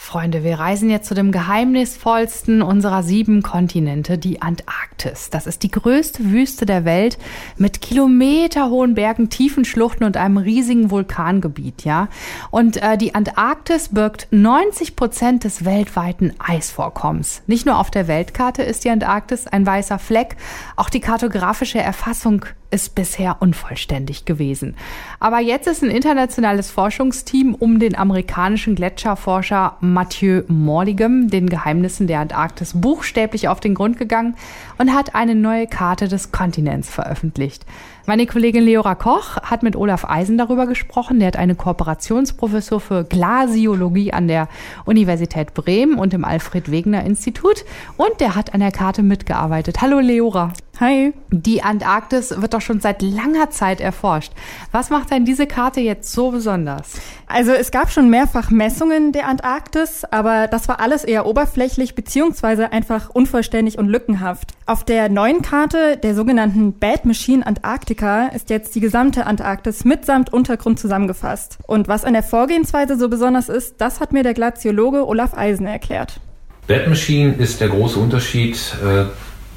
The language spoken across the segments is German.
Freunde, wir reisen jetzt zu dem geheimnisvollsten unserer sieben Kontinente, die Antarktis. Das ist die größte Wüste der Welt mit kilometerhohen Bergen, tiefen Schluchten und einem riesigen Vulkangebiet, ja. Und äh, die Antarktis birgt 90 Prozent des weltweiten Eisvorkommens. Nicht nur auf der Weltkarte ist die Antarktis ein weißer Fleck, auch die kartografische Erfassung ist bisher unvollständig gewesen. Aber jetzt ist ein internationales Forschungsteam um den amerikanischen Gletscherforscher Mathieu Morligem den Geheimnissen der Antarktis buchstäblich auf den Grund gegangen und hat eine neue Karte des Kontinents veröffentlicht. Meine Kollegin Leora Koch hat mit Olaf Eisen darüber gesprochen. Der hat eine Kooperationsprofessur für Glasiologie an der Universität Bremen und im Alfred Wegener Institut. Und der hat an der Karte mitgearbeitet. Hallo Leora. Hi. Die Antarktis wird doch schon seit langer Zeit erforscht. Was macht denn diese Karte jetzt so besonders? Also es gab schon mehrfach Messungen der Antarktis, aber das war alles eher oberflächlich beziehungsweise einfach unvollständig und lückenhaft. Auf der neuen Karte, der sogenannten Bad Machine Antarctica, ist jetzt die gesamte Antarktis mitsamt Untergrund zusammengefasst. Und was an der Vorgehensweise so besonders ist, das hat mir der Glaziologe Olaf Eisen erklärt. Bad Machine ist der große Unterschied äh,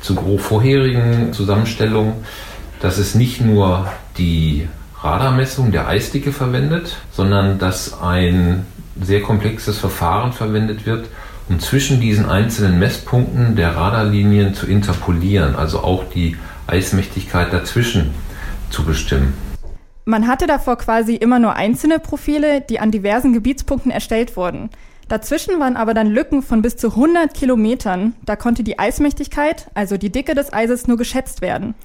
zu vorherigen Zusammenstellungen, dass es nicht nur die Radarmessung der Eisdicke verwendet, sondern dass ein sehr komplexes Verfahren verwendet wird, um zwischen diesen einzelnen Messpunkten der Radarlinien zu interpolieren, also auch die Eismächtigkeit dazwischen zu bestimmen. Man hatte davor quasi immer nur einzelne Profile, die an diversen Gebietspunkten erstellt wurden. Dazwischen waren aber dann Lücken von bis zu 100 Kilometern. Da konnte die Eismächtigkeit, also die Dicke des Eises, nur geschätzt werden.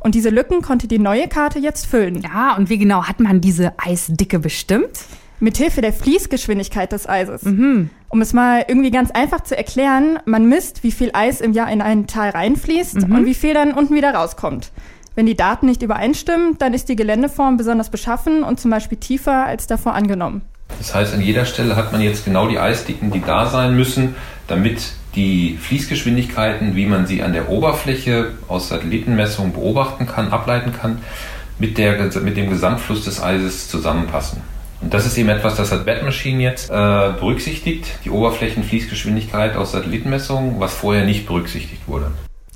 Und diese Lücken konnte die neue Karte jetzt füllen. Ja, und wie genau hat man diese Eisdicke bestimmt? Mithilfe der Fließgeschwindigkeit des Eises. Mhm. Um es mal irgendwie ganz einfach zu erklären, man misst, wie viel Eis im Jahr in ein Tal reinfließt mhm. und wie viel dann unten wieder rauskommt. Wenn die Daten nicht übereinstimmen, dann ist die Geländeform besonders beschaffen und zum Beispiel tiefer als davor angenommen. Das heißt, an jeder Stelle hat man jetzt genau die Eisdicken, die da sein müssen, damit die Fließgeschwindigkeiten, wie man sie an der Oberfläche aus Satellitenmessungen beobachten kann, ableiten kann, mit, der, mit dem Gesamtfluss des Eises zusammenpassen. Und das ist eben etwas, das hat Batmachine jetzt äh, berücksichtigt, die Oberflächenfließgeschwindigkeit aus Satellitenmessungen, was vorher nicht berücksichtigt wurde.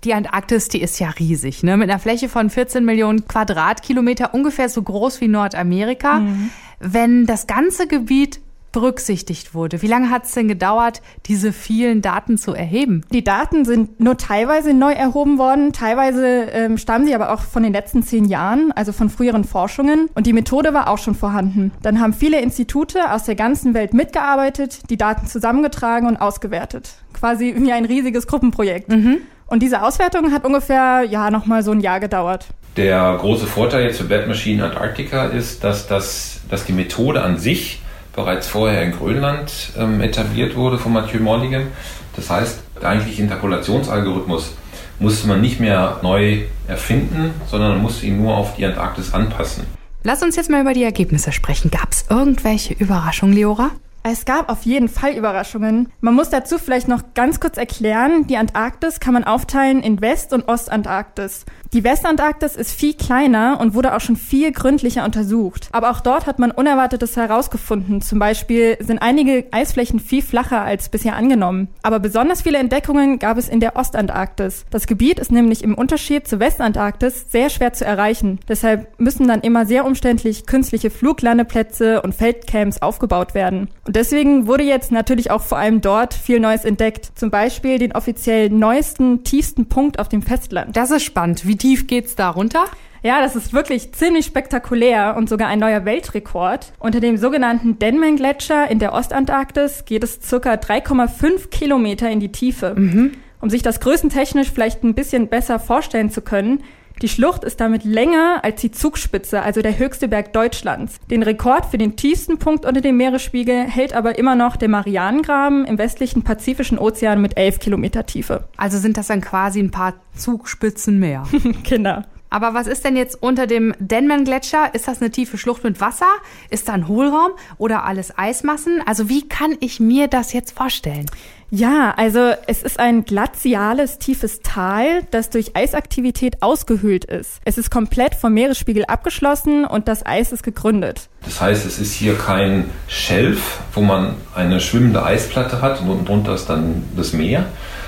Die Antarktis, die ist ja riesig, ne? Mit einer Fläche von 14 Millionen Quadratkilometer, ungefähr so groß wie Nordamerika. Mhm. Wenn das ganze Gebiet berücksichtigt wurde. Wie lange hat es denn gedauert, diese vielen Daten zu erheben? Die Daten sind nur teilweise neu erhoben worden, teilweise ähm, stammen sie aber auch von den letzten zehn Jahren, also von früheren Forschungen. Und die Methode war auch schon vorhanden. Dann haben viele Institute aus der ganzen Welt mitgearbeitet, die Daten zusammengetragen und ausgewertet. Quasi wie ein riesiges Gruppenprojekt. Mhm. Und diese Auswertung hat ungefähr, ja, nochmal so ein Jahr gedauert. Der große Vorteil jetzt für Bad Machine Antarctica ist, dass, das, dass die Methode an sich bereits vorher in Grönland ähm, etabliert wurde von Mathieu Morligem. Das heißt, der eigentliche Interpolationsalgorithmus musste man nicht mehr neu erfinden, sondern man musste ihn nur auf die Antarktis anpassen. Lass uns jetzt mal über die Ergebnisse sprechen. Gab es irgendwelche Überraschungen, Leora? Es gab auf jeden Fall Überraschungen. Man muss dazu vielleicht noch ganz kurz erklären, die Antarktis kann man aufteilen in West- und Ostantarktis. Die Westantarktis ist viel kleiner und wurde auch schon viel gründlicher untersucht. Aber auch dort hat man Unerwartetes herausgefunden. Zum Beispiel sind einige Eisflächen viel flacher als bisher angenommen. Aber besonders viele Entdeckungen gab es in der Ostantarktis. Das Gebiet ist nämlich im Unterschied zur Westantarktis sehr schwer zu erreichen. Deshalb müssen dann immer sehr umständlich künstliche Fluglandeplätze und Feldcamps aufgebaut werden. Und deswegen wurde jetzt natürlich auch vor allem dort viel Neues entdeckt. Zum Beispiel den offiziell neuesten, tiefsten Punkt auf dem Festland. Das ist spannend. Wie tief geht's da runter? Ja, das ist wirklich ziemlich spektakulär und sogar ein neuer Weltrekord. Unter dem sogenannten Denman-Gletscher in der Ostantarktis geht es circa 3,5 Kilometer in die Tiefe. Mhm. Um sich das größentechnisch vielleicht ein bisschen besser vorstellen zu können, die Schlucht ist damit länger als die Zugspitze, also der höchste Berg Deutschlands. Den Rekord für den tiefsten Punkt unter dem Meeresspiegel hält aber immer noch der Marianengraben im westlichen Pazifischen Ozean mit 11 Kilometer Tiefe. Also sind das dann quasi ein paar Zugspitzen mehr. Kinder. Aber was ist denn jetzt unter dem Denman-Gletscher? Ist das eine tiefe Schlucht mit Wasser? Ist da ein Hohlraum oder alles Eismassen? Also wie kann ich mir das jetzt vorstellen? Ja, also es ist ein glaziales, tiefes Tal, das durch Eisaktivität ausgehöhlt ist. Es ist komplett vom Meeresspiegel abgeschlossen und das Eis ist gegründet. Das heißt, es ist hier kein Schelf, wo man eine schwimmende Eisplatte hat und unten drunter ist dann das Meer,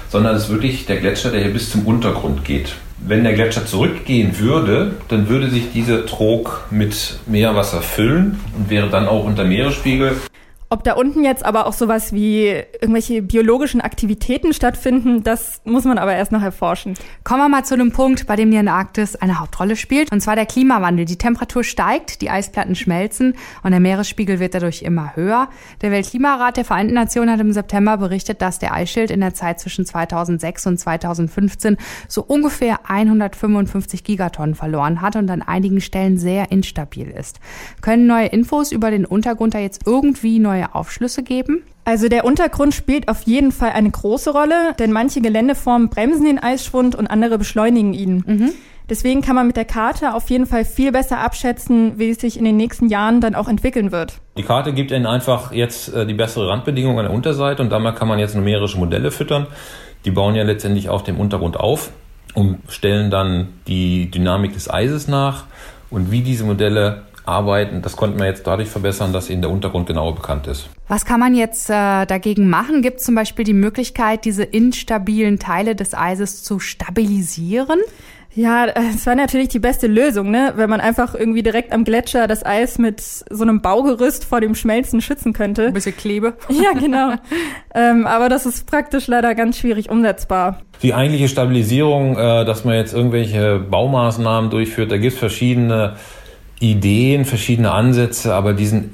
sondern es ist wirklich der Gletscher, der hier bis zum Untergrund geht. Wenn der Gletscher zurückgehen würde, dann würde sich dieser Trog mit Meerwasser füllen und wäre dann auch unter Meeresspiegel. Ob da unten jetzt aber auch sowas wie irgendwelche biologischen Aktivitäten stattfinden, das muss man aber erst noch erforschen. Kommen wir mal zu einem Punkt, bei dem die Antarktis eine Hauptrolle spielt, und zwar der Klimawandel. Die Temperatur steigt, die Eisplatten schmelzen und der Meeresspiegel wird dadurch immer höher. Der Weltklimarat der Vereinten Nationen hat im September berichtet, dass der Eisschild in der Zeit zwischen 2006 und 2015 so ungefähr 155 Gigatonnen verloren hat und an einigen Stellen sehr instabil ist. Können neue Infos über den Untergrund da jetzt irgendwie neue neue Aufschlüsse geben? Also der Untergrund spielt auf jeden Fall eine große Rolle, denn manche Geländeformen bremsen den Eisschwund und andere beschleunigen ihn. Mhm. Deswegen kann man mit der Karte auf jeden Fall viel besser abschätzen, wie es sich in den nächsten Jahren dann auch entwickeln wird. Die Karte gibt Ihnen einfach jetzt äh, die bessere Randbedingung an der Unterseite und damit kann man jetzt numerische Modelle füttern. Die bauen ja letztendlich auf dem Untergrund auf und stellen dann die Dynamik des Eises nach und wie diese Modelle arbeiten. Das konnten wir jetzt dadurch verbessern, dass Ihnen der Untergrund genauer bekannt ist. Was kann man jetzt äh, dagegen machen? Gibt es zum Beispiel die Möglichkeit, diese instabilen Teile des Eises zu stabilisieren? Ja, es war natürlich die beste Lösung, ne? Wenn man einfach irgendwie direkt am Gletscher das Eis mit so einem Baugerüst vor dem Schmelzen schützen könnte. Ein bisschen Klebe. Ja, genau. ähm, aber das ist praktisch leider ganz schwierig umsetzbar. Die eigentliche Stabilisierung, äh, dass man jetzt irgendwelche Baumaßnahmen durchführt, da gibt es verschiedene Ideen, verschiedene Ansätze, aber die sind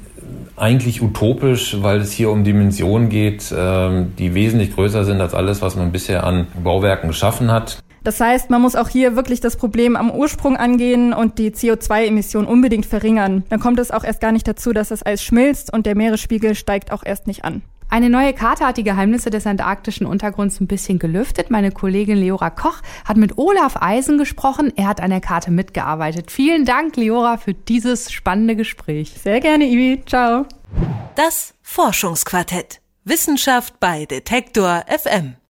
eigentlich utopisch, weil es hier um Dimensionen geht, ähm, die wesentlich größer sind als alles, was man bisher an Bauwerken geschaffen hat. Das heißt, man muss auch hier wirklich das Problem am Ursprung angehen und die CO2-Emissionen unbedingt verringern. Dann kommt es auch erst gar nicht dazu, dass das Eis schmilzt und der Meeresspiegel steigt auch erst nicht an. Eine neue Karte hat die Geheimnisse des antarktischen Untergrunds ein bisschen gelüftet. Meine Kollegin Leora Koch hat mit Olaf Eisen gesprochen. Er hat an der Karte mitgearbeitet. Vielen Dank, Leora, für dieses spannende Gespräch. Sehr gerne, Ivi. Ciao. Das Forschungsquartett. Wissenschaft bei Detektor FM.